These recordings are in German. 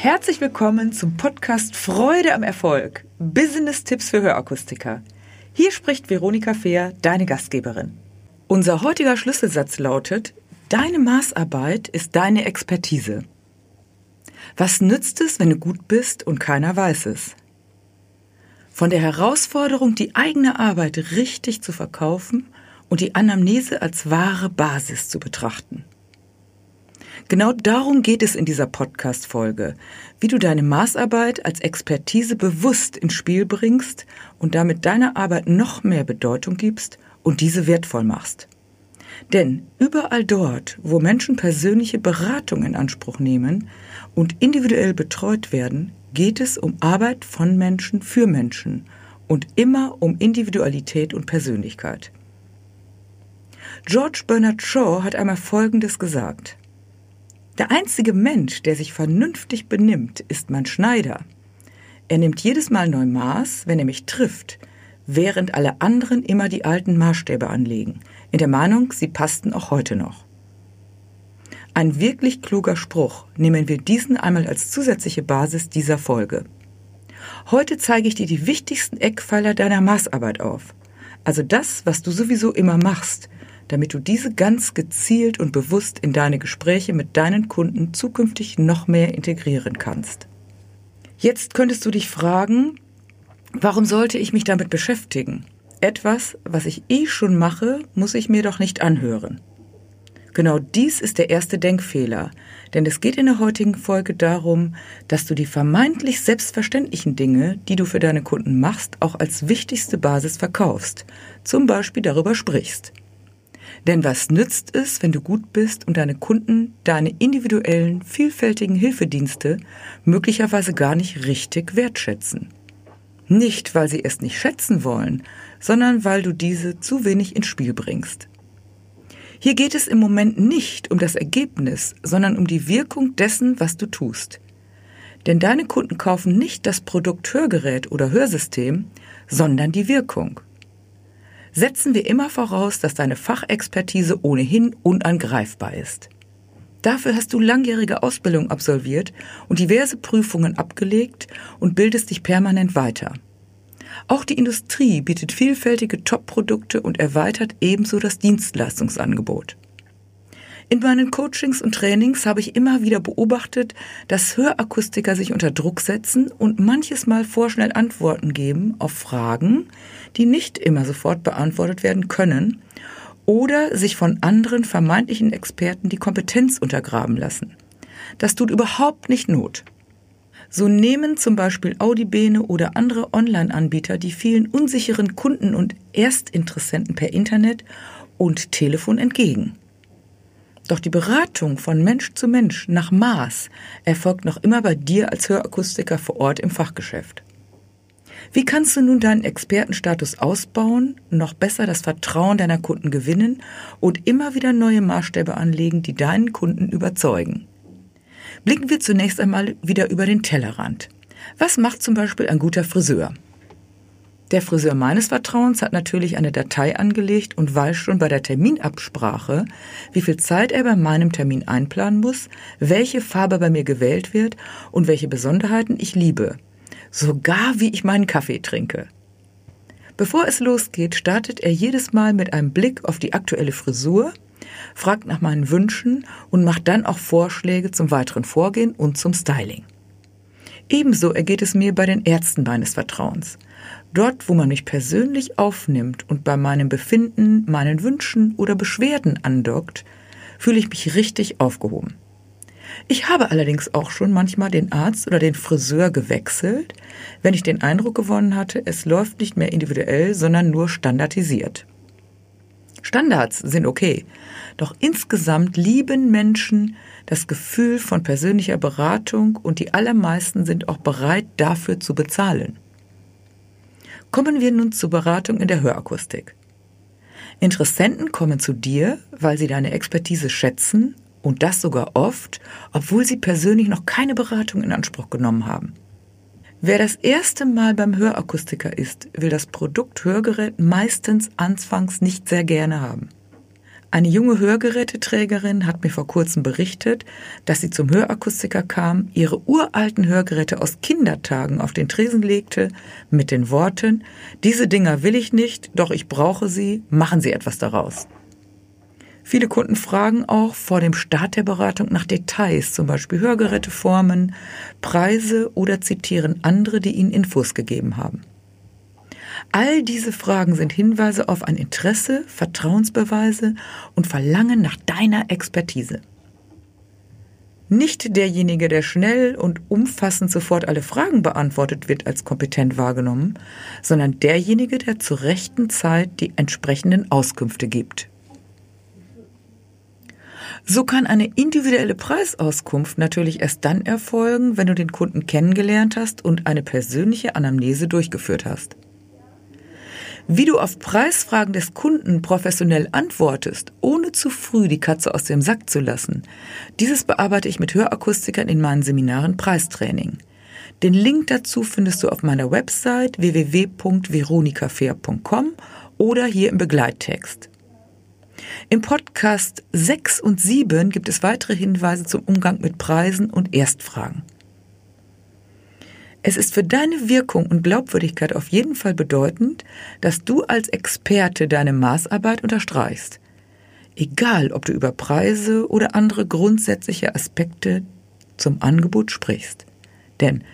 Herzlich willkommen zum Podcast Freude am Erfolg. Business-Tipps für Hörakustiker. Hier spricht Veronika Fehr, deine Gastgeberin. Unser heutiger Schlüsselsatz lautet, deine Maßarbeit ist deine Expertise. Was nützt es, wenn du gut bist und keiner weiß es? Von der Herausforderung, die eigene Arbeit richtig zu verkaufen und die Anamnese als wahre Basis zu betrachten. Genau darum geht es in dieser Podcast-Folge, wie du deine Maßarbeit als Expertise bewusst ins Spiel bringst und damit deiner Arbeit noch mehr Bedeutung gibst und diese wertvoll machst. Denn überall dort, wo Menschen persönliche Beratung in Anspruch nehmen und individuell betreut werden, geht es um Arbeit von Menschen für Menschen und immer um Individualität und Persönlichkeit. George Bernard Shaw hat einmal Folgendes gesagt. Der einzige Mensch, der sich vernünftig benimmt, ist mein Schneider. Er nimmt jedes Mal neu Maß, wenn er mich trifft, während alle anderen immer die alten Maßstäbe anlegen, in der Meinung, sie passten auch heute noch. Ein wirklich kluger Spruch. Nehmen wir diesen einmal als zusätzliche Basis dieser Folge. Heute zeige ich dir die wichtigsten Eckpfeiler deiner Maßarbeit auf. Also das, was du sowieso immer machst, damit du diese ganz gezielt und bewusst in deine Gespräche mit deinen Kunden zukünftig noch mehr integrieren kannst. Jetzt könntest du dich fragen, warum sollte ich mich damit beschäftigen? Etwas, was ich eh schon mache, muss ich mir doch nicht anhören. Genau dies ist der erste Denkfehler, denn es geht in der heutigen Folge darum, dass du die vermeintlich selbstverständlichen Dinge, die du für deine Kunden machst, auch als wichtigste Basis verkaufst, zum Beispiel darüber sprichst. Denn was nützt es, wenn du gut bist und deine Kunden deine individuellen, vielfältigen Hilfedienste möglicherweise gar nicht richtig wertschätzen? Nicht, weil sie es nicht schätzen wollen, sondern weil du diese zu wenig ins Spiel bringst. Hier geht es im Moment nicht um das Ergebnis, sondern um die Wirkung dessen, was du tust. Denn deine Kunden kaufen nicht das Produkt Hörgerät oder Hörsystem, sondern die Wirkung setzen wir immer voraus, dass deine Fachexpertise ohnehin unangreifbar ist. Dafür hast du langjährige Ausbildung absolviert und diverse Prüfungen abgelegt und bildest dich permanent weiter. Auch die Industrie bietet vielfältige Top-Produkte und erweitert ebenso das Dienstleistungsangebot. In meinen Coachings und Trainings habe ich immer wieder beobachtet, dass Hörakustiker sich unter Druck setzen und manches Mal vorschnell Antworten geben auf Fragen, die nicht immer sofort beantwortet werden können oder sich von anderen vermeintlichen Experten die Kompetenz untergraben lassen. Das tut überhaupt nicht Not. So nehmen zum Beispiel Audibene oder andere Online-Anbieter die vielen unsicheren Kunden und Erstinteressenten per Internet und Telefon entgegen. Doch die Beratung von Mensch zu Mensch nach Maß erfolgt noch immer bei dir als Hörakustiker vor Ort im Fachgeschäft. Wie kannst du nun deinen Expertenstatus ausbauen, noch besser das Vertrauen deiner Kunden gewinnen und immer wieder neue Maßstäbe anlegen, die deinen Kunden überzeugen? Blicken wir zunächst einmal wieder über den Tellerrand. Was macht zum Beispiel ein guter Friseur? Der Friseur meines Vertrauens hat natürlich eine Datei angelegt und weiß schon bei der Terminabsprache, wie viel Zeit er bei meinem Termin einplanen muss, welche Farbe bei mir gewählt wird und welche Besonderheiten ich liebe. Sogar wie ich meinen Kaffee trinke. Bevor es losgeht, startet er jedes Mal mit einem Blick auf die aktuelle Frisur, fragt nach meinen Wünschen und macht dann auch Vorschläge zum weiteren Vorgehen und zum Styling. Ebenso ergeht es mir bei den Ärzten meines Vertrauens. Dort, wo man mich persönlich aufnimmt und bei meinem Befinden, meinen Wünschen oder Beschwerden andockt, fühle ich mich richtig aufgehoben. Ich habe allerdings auch schon manchmal den Arzt oder den Friseur gewechselt, wenn ich den Eindruck gewonnen hatte, es läuft nicht mehr individuell, sondern nur standardisiert. Standards sind okay, doch insgesamt lieben Menschen das Gefühl von persönlicher Beratung und die allermeisten sind auch bereit dafür zu bezahlen. Kommen wir nun zur Beratung in der Hörakustik. Interessenten kommen zu dir, weil sie deine Expertise schätzen und das sogar oft, obwohl sie persönlich noch keine Beratung in Anspruch genommen haben. Wer das erste Mal beim Hörakustiker ist, will das Produkt Hörgerät meistens anfangs nicht sehr gerne haben. Eine junge Hörgeräteträgerin hat mir vor kurzem berichtet, dass sie zum Hörakustiker kam, ihre uralten Hörgeräte aus Kindertagen auf den Tresen legte, mit den Worten, diese Dinger will ich nicht, doch ich brauche sie, machen Sie etwas daraus. Viele Kunden fragen auch vor dem Start der Beratung nach Details, zum Beispiel Hörgeräteformen, Preise oder zitieren andere, die ihnen Infos gegeben haben. All diese Fragen sind Hinweise auf ein Interesse, Vertrauensbeweise und Verlangen nach deiner Expertise. Nicht derjenige, der schnell und umfassend sofort alle Fragen beantwortet, wird als kompetent wahrgenommen, sondern derjenige, der zur rechten Zeit die entsprechenden Auskünfte gibt. So kann eine individuelle Preisauskunft natürlich erst dann erfolgen, wenn du den Kunden kennengelernt hast und eine persönliche Anamnese durchgeführt hast. Wie du auf Preisfragen des Kunden professionell antwortest, ohne zu früh die Katze aus dem Sack zu lassen, dieses bearbeite ich mit Hörakustikern in meinen Seminaren Preistraining. Den Link dazu findest du auf meiner Website www.veronikafair.com oder hier im Begleittext. Im Podcast 6 und 7 gibt es weitere Hinweise zum Umgang mit Preisen und Erstfragen. Es ist für deine Wirkung und Glaubwürdigkeit auf jeden Fall bedeutend, dass du als Experte deine Maßarbeit unterstreichst. Egal, ob du über Preise oder andere grundsätzliche Aspekte zum Angebot sprichst. Denn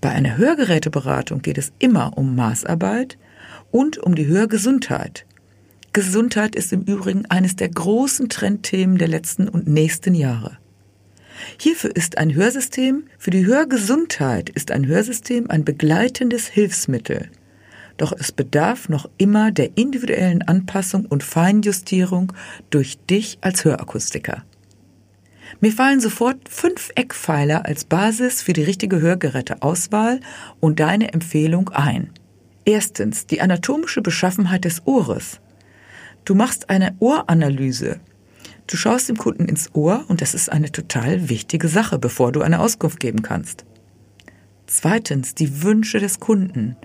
bei einer Hörgeräteberatung geht es immer um Maßarbeit und um die Hörgesundheit. Gesundheit ist im Übrigen eines der großen Trendthemen der letzten und nächsten Jahre. Hierfür ist ein Hörsystem, für die Hörgesundheit ist ein Hörsystem ein begleitendes Hilfsmittel. Doch es bedarf noch immer der individuellen Anpassung und Feinjustierung durch dich als Hörakustiker. Mir fallen sofort fünf Eckpfeiler als Basis für die richtige Hörgeräteauswahl und deine Empfehlung ein. Erstens die anatomische Beschaffenheit des Ohres. Du machst eine Ohranalyse, Du schaust dem Kunden ins Ohr und das ist eine total wichtige Sache, bevor du eine Auskunft geben kannst. Zweitens, die Wünsche des Kunden.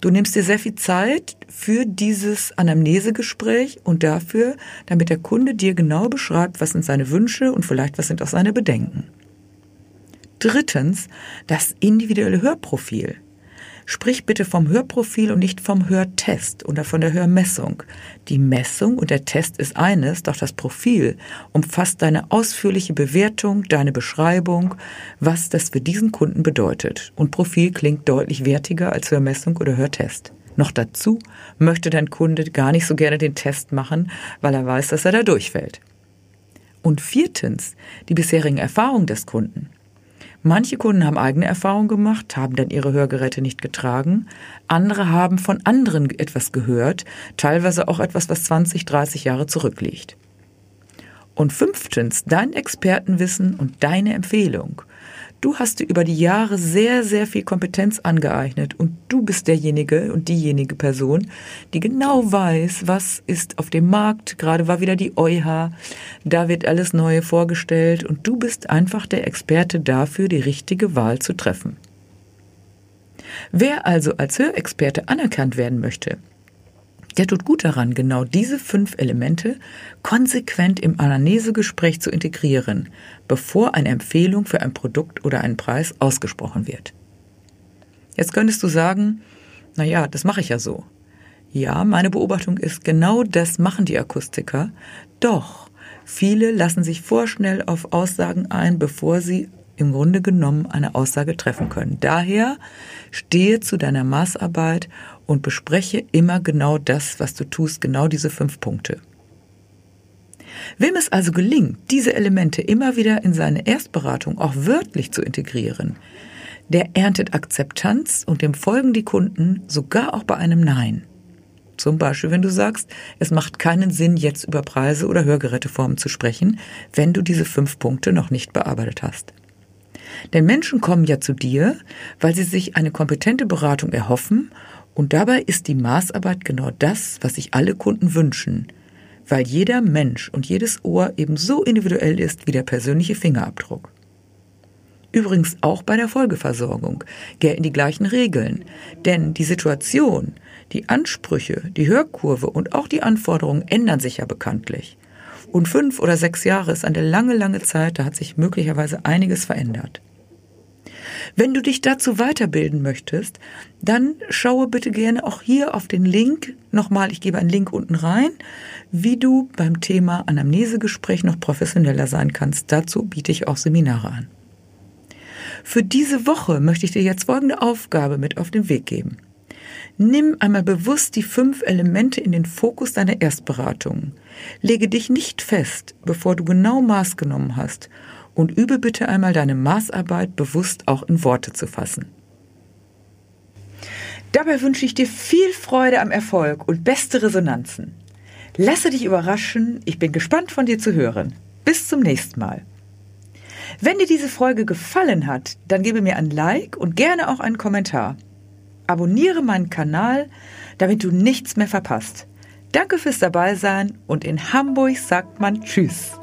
Du nimmst dir sehr viel Zeit für dieses Anamnesegespräch und dafür, damit der Kunde dir genau beschreibt, was sind seine Wünsche und vielleicht was sind auch seine Bedenken. Drittens, das individuelle Hörprofil. Sprich bitte vom Hörprofil und nicht vom Hörtest oder von der Hörmessung. Die Messung und der Test ist eines, doch das Profil umfasst deine ausführliche Bewertung, deine Beschreibung, was das für diesen Kunden bedeutet. Und Profil klingt deutlich wertiger als Hörmessung oder Hörtest. Noch dazu möchte dein Kunde gar nicht so gerne den Test machen, weil er weiß, dass er da durchfällt. Und viertens, die bisherigen Erfahrungen des Kunden. Manche Kunden haben eigene Erfahrungen gemacht, haben dann ihre Hörgeräte nicht getragen. Andere haben von anderen etwas gehört, teilweise auch etwas, was 20, 30 Jahre zurückliegt. Und fünftens, dein Expertenwissen und deine Empfehlung. Du hast dir über die Jahre sehr, sehr viel Kompetenz angeeignet und du bist derjenige und diejenige Person, die genau weiß, was ist auf dem Markt. Gerade war wieder die EuH, da wird alles Neue vorgestellt und du bist einfach der Experte dafür, die richtige Wahl zu treffen. Wer also als Hörexperte anerkannt werden möchte, der tut gut daran, genau diese fünf Elemente konsequent im Anamnesegespräch zu integrieren, bevor eine Empfehlung für ein Produkt oder einen Preis ausgesprochen wird. Jetzt könntest du sagen, na ja, das mache ich ja so. Ja, meine Beobachtung ist, genau das machen die Akustiker. Doch viele lassen sich vorschnell auf Aussagen ein, bevor sie im Grunde genommen eine Aussage treffen können. Daher stehe zu deiner Maßarbeit und bespreche immer genau das, was du tust, genau diese fünf Punkte. Wem es also gelingt, diese Elemente immer wieder in seine Erstberatung auch wörtlich zu integrieren, der erntet Akzeptanz und dem folgen die Kunden sogar auch bei einem Nein. Zum Beispiel, wenn du sagst, es macht keinen Sinn, jetzt über Preise oder Hörgeräteformen zu sprechen, wenn du diese fünf Punkte noch nicht bearbeitet hast. Denn Menschen kommen ja zu dir, weil sie sich eine kompetente Beratung erhoffen und dabei ist die Maßarbeit genau das, was sich alle Kunden wünschen, weil jeder Mensch und jedes Ohr eben so individuell ist wie der persönliche Fingerabdruck. Übrigens auch bei der Folgeversorgung gelten die gleichen Regeln, denn die Situation, die Ansprüche, die Hörkurve und auch die Anforderungen ändern sich ja bekanntlich. Und fünf oder sechs Jahre ist eine lange, lange Zeit, da hat sich möglicherweise einiges verändert. Wenn du dich dazu weiterbilden möchtest, dann schaue bitte gerne auch hier auf den Link nochmal, ich gebe einen Link unten rein, wie du beim Thema Anamnesegespräch noch professioneller sein kannst. Dazu biete ich auch Seminare an. Für diese Woche möchte ich dir jetzt folgende Aufgabe mit auf den Weg geben. Nimm einmal bewusst die fünf Elemente in den Fokus deiner Erstberatung. Lege dich nicht fest, bevor du genau Maß genommen hast und übe bitte einmal deine Maßarbeit bewusst auch in Worte zu fassen. Dabei wünsche ich dir viel Freude am Erfolg und beste Resonanzen. Lasse dich überraschen, ich bin gespannt von dir zu hören. Bis zum nächsten Mal. Wenn dir diese Folge gefallen hat, dann gebe mir ein Like und gerne auch einen Kommentar. Abonniere meinen Kanal, damit du nichts mehr verpasst. Danke fürs Dabeisein und in Hamburg sagt man Tschüss.